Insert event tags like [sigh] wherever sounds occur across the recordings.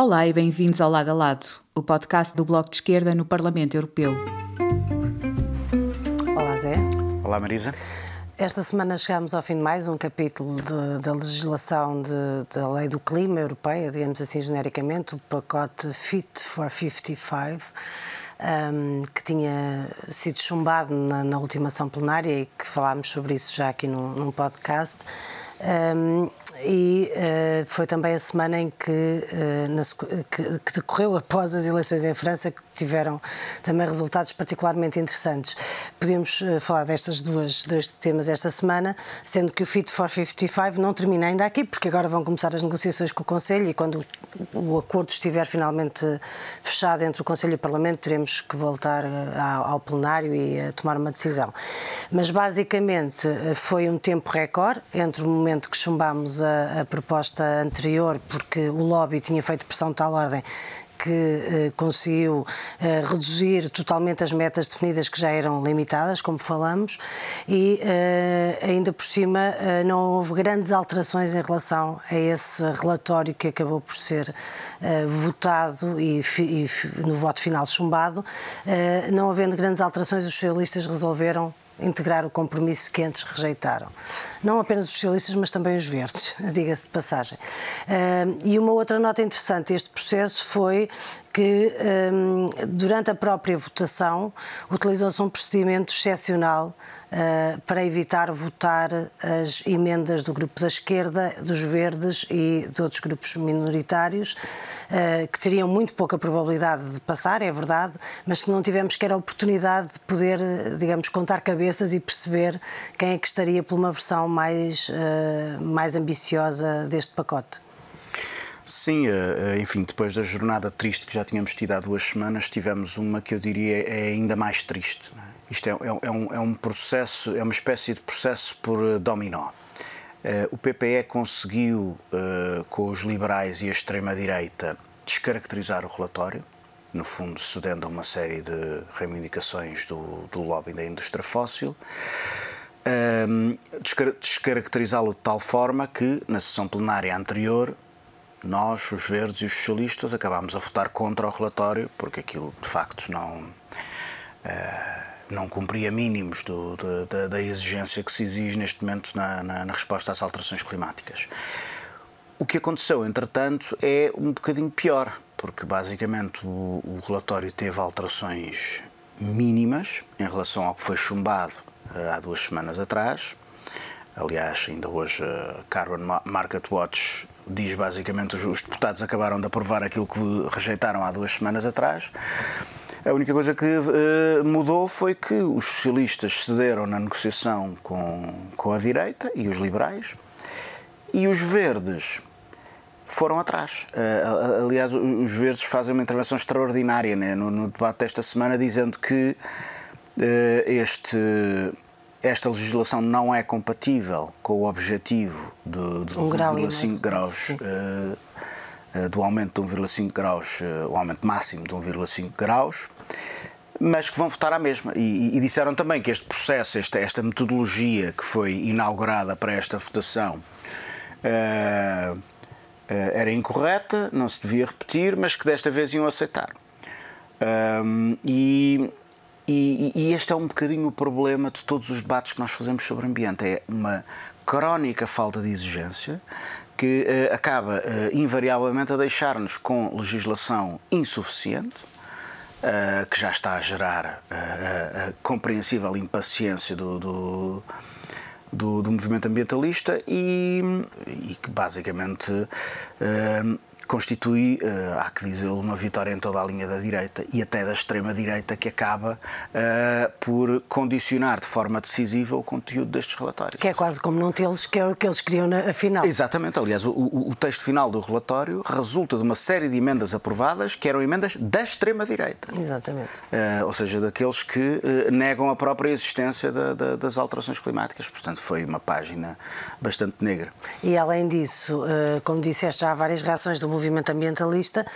Olá e bem-vindos ao Lado a Lado, o podcast do Bloco de Esquerda no Parlamento Europeu. Olá, Zé. Olá, Marisa. Esta semana chegamos ao fim de mais um capítulo da legislação da Lei do Clima Europeia, digamos assim genericamente, o pacote Fit for 55 um, que tinha sido chumbado na, na, última ação plenária e que falámos sobre isso já aqui num, num podcast. Um, e uh, foi também a semana em que, uh, na, que, que, decorreu após as eleições em França, tiveram também resultados particularmente interessantes. Podemos uh, falar destas duas dois temas esta semana, sendo que o Fit for 55 não termina ainda aqui, porque agora vão começar as negociações com o Conselho e quando o, o acordo estiver finalmente fechado entre o Conselho e o Parlamento, teremos que voltar ao, ao plenário e a tomar uma decisão. Mas basicamente foi um tempo recorde entre o momento que chumbámos a, a proposta anterior, porque o lobby tinha feito pressão de tal ordem que eh, conseguiu eh, reduzir totalmente as metas definidas que já eram limitadas, como falamos, e eh, ainda por cima não houve grandes alterações em relação a esse relatório que acabou por ser votado e, no voto final chumbado. Não havendo grandes alterações, os socialistas resolveram integrar o compromisso que antes rejeitaram. Não apenas os socialistas, mas também os verdes, [laughs] diga-se de passagem. E uma outra nota interessante deste processo foi que, um, durante a própria votação, utilizou-se um procedimento excepcional uh, para evitar votar as emendas do grupo da esquerda, dos verdes e de outros grupos minoritários, uh, que teriam muito pouca probabilidade de passar, é verdade, mas que não tivemos sequer a oportunidade de poder, digamos, contar cabeças e perceber quem é que estaria por uma versão mais, uh, mais ambiciosa deste pacote. Sim, eh, eh, enfim, depois da jornada triste que já tínhamos tido há duas semanas, tivemos uma que eu diria é ainda mais triste. É? Isto é, é, é, um, é um processo, é uma espécie de processo por eh, dominó. O PPE conseguiu, com os liberais e a extrema-direita, descaracterizar o relatório, no fundo cedendo a uma série de reivindicações do, do lobby da indústria fóssil. descaracterizá-lo de tal forma que, na sessão plenária anterior, nós, os verdes e os socialistas, acabámos a votar contra o relatório, porque aquilo de facto não, uh, não cumpria mínimos do, do, da, exigência que se exige neste momento na, na, na, resposta às alterações climáticas. O que aconteceu, entretanto, é um bocadinho pior, porque basicamente o, o relatório teve alterações mínimas em relação ao que foi chumbado uh, há duas semanas atrás. Aliás, ainda hoje a Carbon Market Watch diz basicamente os, os deputados acabaram de aprovar aquilo que rejeitaram há duas semanas atrás. A única coisa que uh, mudou foi que os socialistas cederam na negociação com, com a direita e os liberais e os verdes foram atrás. Uh, aliás, os verdes fazem uma intervenção extraordinária né, no, no debate desta semana, dizendo que uh, este esta legislação não é compatível com o objetivo de, de um 1,5 graus. Uh, uh, do aumento de 1,5 graus, uh, o aumento máximo de 1,5 graus, mas que vão votar à mesma. E, e disseram também que este processo, esta, esta, metodologia que foi inaugurada para esta votação, era incorreta, não se devia repetir, mas que desta vez iam aceitar. e e, e, este é um bocadinho o problema de todos os debates que nós fazemos sobre ambiente. É uma crónica falta de exigência que uh, acaba uh, invariavelmente a deixar-nos com legislação insuficiente, uh, que já está a gerar a compreensível impaciência do, do do, do, movimento ambientalista e, e que basicamente constitui, uh, há que dizer, uma vitória em toda a linha da direita e até da extrema-direita que acaba uh, por condicionar de forma decisiva o conteúdo destes relatórios. Que é quase como não tê-los, que é o que eles queriam na final. Exatamente, aliás, o, o, o, texto final do relatório resulta de uma série de emendas aprovadas que eram emendas da extrema-direita. Exatamente. Uh, ou seja, daqueles que negam a própria existência da, da, das alterações climáticas. Portanto, foi uma página bastante negra. E além disso, como disseste, já há várias reações do movimento ambientalista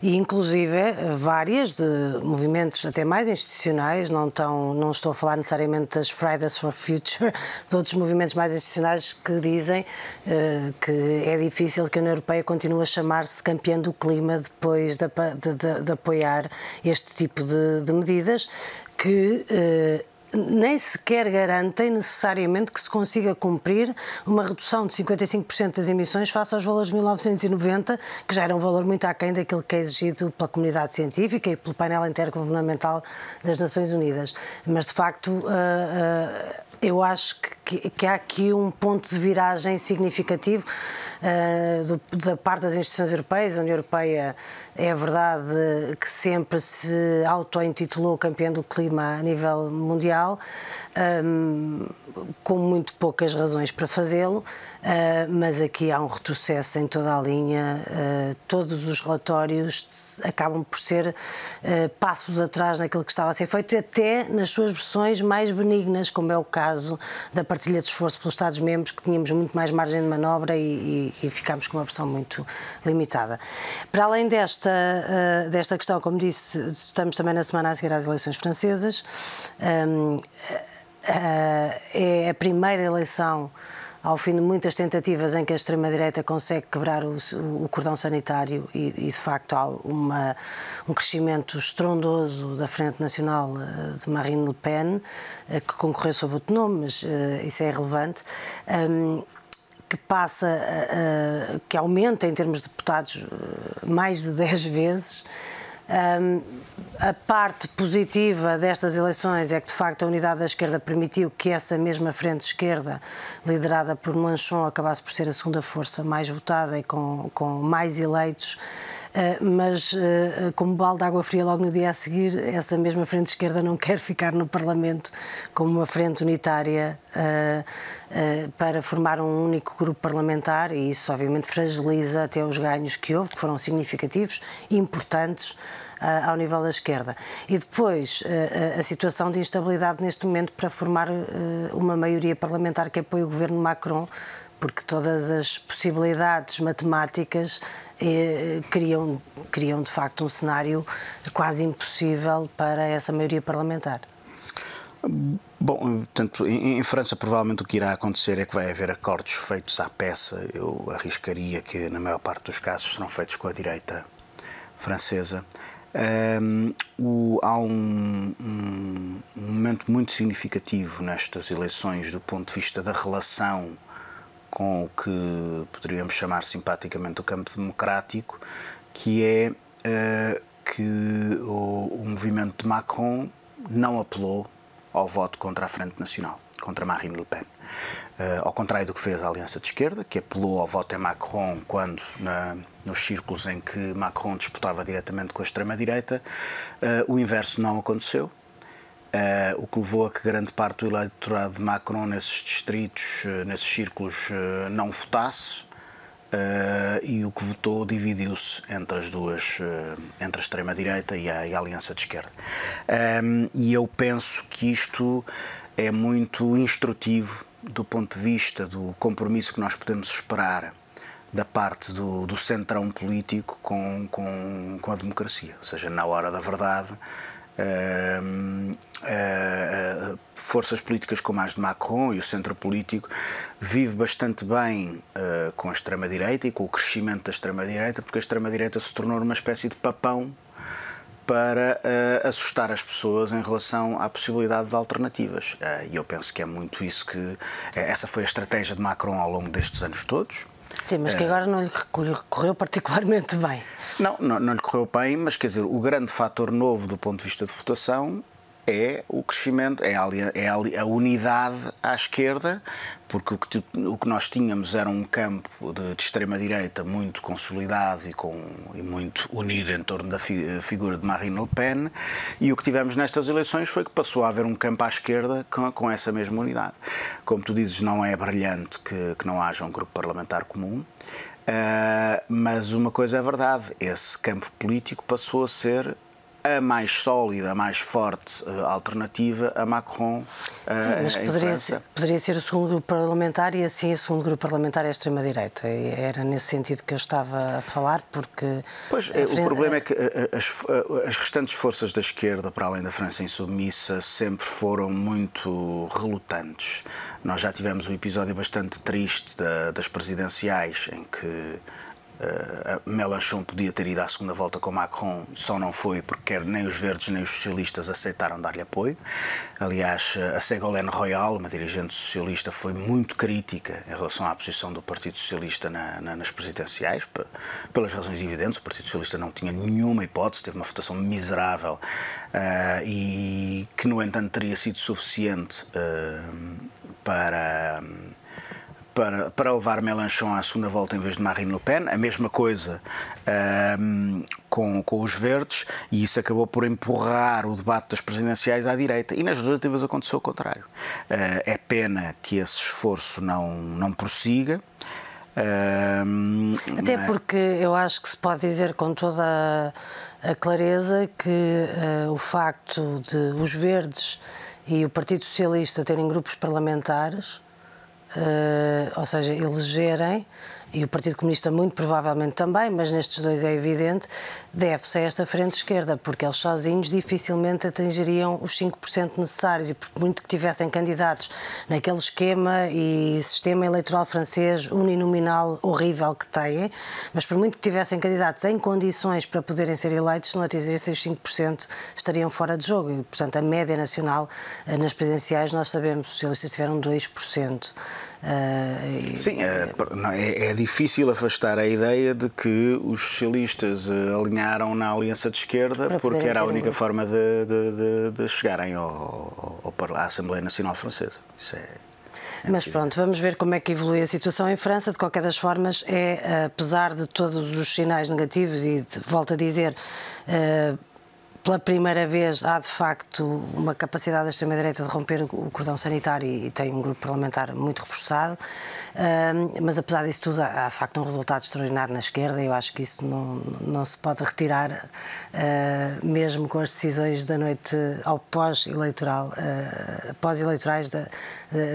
e inclusive várias de movimentos até mais institucionais, não, tão, não estou a falar necessariamente das Fridays for Future, [laughs] de outros movimentos mais institucionais que dizem uh, que é difícil que a União Europeia continue a chamar-se campeã do clima depois de, de, de, de apoiar este tipo de, medidas que uh, nem sequer garantem necessariamente que se consiga cumprir uma redução de 55% das emissões face aos valores de 1990, que já era um valor muito aquém daquilo que é exigido pela comunidade científica e pelo painel intergovernamental das Nações Unidas. Mas, de facto, uh, uh, eu acho que, que, há aqui um ponto de viragem significativo uh, do, da parte das instituições europeias. A União Europeia é verdade que sempre se auto-intitulou campeã do clima a nível mundial, um, com muito poucas razões para fazê-lo. Uh, mas aqui há um retrocesso em toda a linha. Uh, todos os relatórios acabam por ser passos atrás naquilo que estava a ser feito, até nas suas versões mais benignas, como é o caso da partilha de esforço pelos Estados-membros, que tínhamos muito mais margem de manobra e, e, ficámos com uma versão muito limitada. Para além desta, desta questão, como disse, estamos também na semana a seguir às eleições francesas. Um, é a primeira eleição ao fim de muitas tentativas em que a extrema-direita consegue quebrar o, o, cordão sanitário e, e de facto há uma, um crescimento estrondoso da Frente Nacional eh, de Marine Le Pen, eh, que concorreu sob outro nome, mas isso é irrelevante. Um, que passa, uh, que aumenta em termos de deputados uh, mais de [laughs] 10 vezes, um, a parte positiva destas eleições é que, de facto, a unidade da esquerda permitiu que essa mesma frente esquerda, liderada por Melanchon, acabasse por ser a segunda força mais votada e com, com mais eleitos. eh, mas eh, como balde de água fria logo no dia a seguir, essa mesma frente esquerda não [laughs] quer ficar no Parlamento como uma frente unitária eh, para formar um único grupo parlamentar e isso obviamente fragiliza até os ganhos que houve, que foram significativos, importantes ao nível da esquerda. E depois a situação de instabilidade neste momento para formar uma maioria parlamentar que apoie o governo Macron porque todas as possibilidades matemáticas eh, criam, criam de facto um cenário quase impossível para essa maioria parlamentar. Bom, portanto, em, em, França provavelmente o que irá acontecer é que vai haver acordos feitos à peça. Eu arriscaria que na maior parte dos casos serão feitos com a direita francesa. Um, o, há um, um, um momento muito significativo nestas eleições do ponto de vista da relação com o que poderíamos chamar simpaticamente o campo democrático, que é uh, que o, o, movimento de Macron não apelou ao voto contra a Frente Nacional, contra Marine Le Pen. Uh, ao contrário do que fez a Aliança de Esquerda, que apelou ao voto em Macron quando, na, nos círculos em que Macron disputava diretamente com a extrema-direita, uh, o inverso não aconteceu Uh, o que levou a que grande parte do eleitorado de Macron nesses distritos, uh, nesses círculos, uh, não votasse e o que votou dividiu-se entre as duas, entre a extrema-direita e, e, a Aliança de Esquerda. Um, ehm, e eu penso que isto é muito instrutivo do ponto de vista do compromisso que nós podemos esperar da parte do, do centrão político com, com, com a democracia. Ou seja, na hora da verdade, Uh, uh, forças políticas como as de Macron e o centro político vive bastante bem uh, com a extrema-direita e com o crescimento da extrema-direita, porque a extrema-direita se tornou uma espécie de papão para assustar as pessoas em relação à possibilidade de alternativas. E eu penso que é muito isso que. essa foi a estratégia de Macron ao longo destes anos todos. Sim, mas que agora não lhe correu particularmente bem. Não, não, não lhe correu bem, mas quer dizer, o grande fator novo do ponto de vista de votação é o crescimento, é a, é a, unidade à esquerda, porque o que, o que nós tínhamos era um campo de, de extrema-direita muito consolidado e, com, e muito unido em torno da fi, figura de Marine Le Pen, e o que tivemos nestas eleições foi que passou a haver um campo à esquerda com, com essa mesma unidade. Como tu dizes, não é brilhante que, que não haja um grupo parlamentar comum, Uh, mas uma coisa é verdade: esse campo político passou a ser a mais sólida, a mais forte uh, alternativa a Macron uh, Sim, mas poderia ser, poderia ser, o segundo grupo parlamentar e assim o segundo grupo parlamentar é a extrema-direita. Era nesse sentido que eu estava a falar, porque... Pois, frente... o problema é que as, as, restantes forças da esquerda, para além da França insubmissa, sempre foram muito relutantes. Nós já tivemos um episódio bastante triste da, das presidenciais, em que Uh, Mélenchon podia ter ido à segunda volta com Macron, só não foi porque nem os verdes nem os socialistas aceitaram dar-lhe apoio. Aliás, a Ségolène Royal, uma dirigente socialista, foi muito crítica em relação à posição do Partido Socialista na, na, nas presidenciais, pelas razões evidentes. O Partido Socialista não tinha nenhuma hipótese, teve uma votação miserável uh, e que, no entanto, teria sido suficiente uh, para para, para levar Mélenchon à segunda volta em vez de Marine Le Pen, a mesma coisa um, com, com os verdes, e isso acabou por empurrar o debate das presidenciais à direita, e nas legislativas aconteceu o contrário. Uh, é pena que esse esforço não, não prossiga. Até porque eu acho que se pode dizer com toda a, clareza que uh, o facto de os verdes e o Partido Socialista terem grupos parlamentares ou seja, elegerem e o Partido Comunista muito provavelmente também, mas nestes dois é evidente, deve-se a esta frente esquerda, porque eles sozinhos dificilmente atingiriam os 5% necessários e por muito que tivessem candidatos naquele esquema e sistema eleitoral francês uninominal horrível que têm, mas por muito que tivessem candidatos em condições para poderem ser eleitos, se não atingissem os 5%, estariam fora de jogo. E, portanto, a média nacional eh, nas presidenciais, nós sabemos, os socialistas tiveram 2%. Uh, Sim, é, é, é difícil afastar a ideia de que os socialistas eh, alinharam na aliança de esquerda porque era a única um... forma de, de, de, de chegarem ao, ao, à Assembleia Nacional Francesa. Isso é. É Mas pronto, vamos ver como é que evolui a situação em França. De qualquer das formas, é, apesar de todos os sinais negativos, e de, volto a dizer, uh, pela primeira vez há de facto uma capacidade da extrema-direita de romper o cordão sanitário e tem um grupo parlamentar muito reforçado, mas apesar disso tudo há de facto um resultado extraordinário na esquerda e eu acho que isso não, não se pode retirar ah, mesmo com as decisões da noite ao pós-eleitoral, ah, pós-eleitorais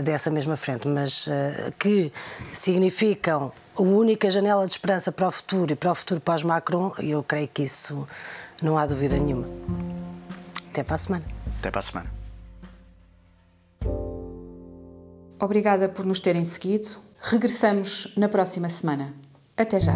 dessa mesma frente, mas ah, que significam a única janela de esperança para o futuro e para o futuro pós-Macron, eu creio que isso não há dúvida nenhuma. Até para a semana. Até para a semana. Obrigada por nos terem seguido. Regressamos na próxima semana. Até já.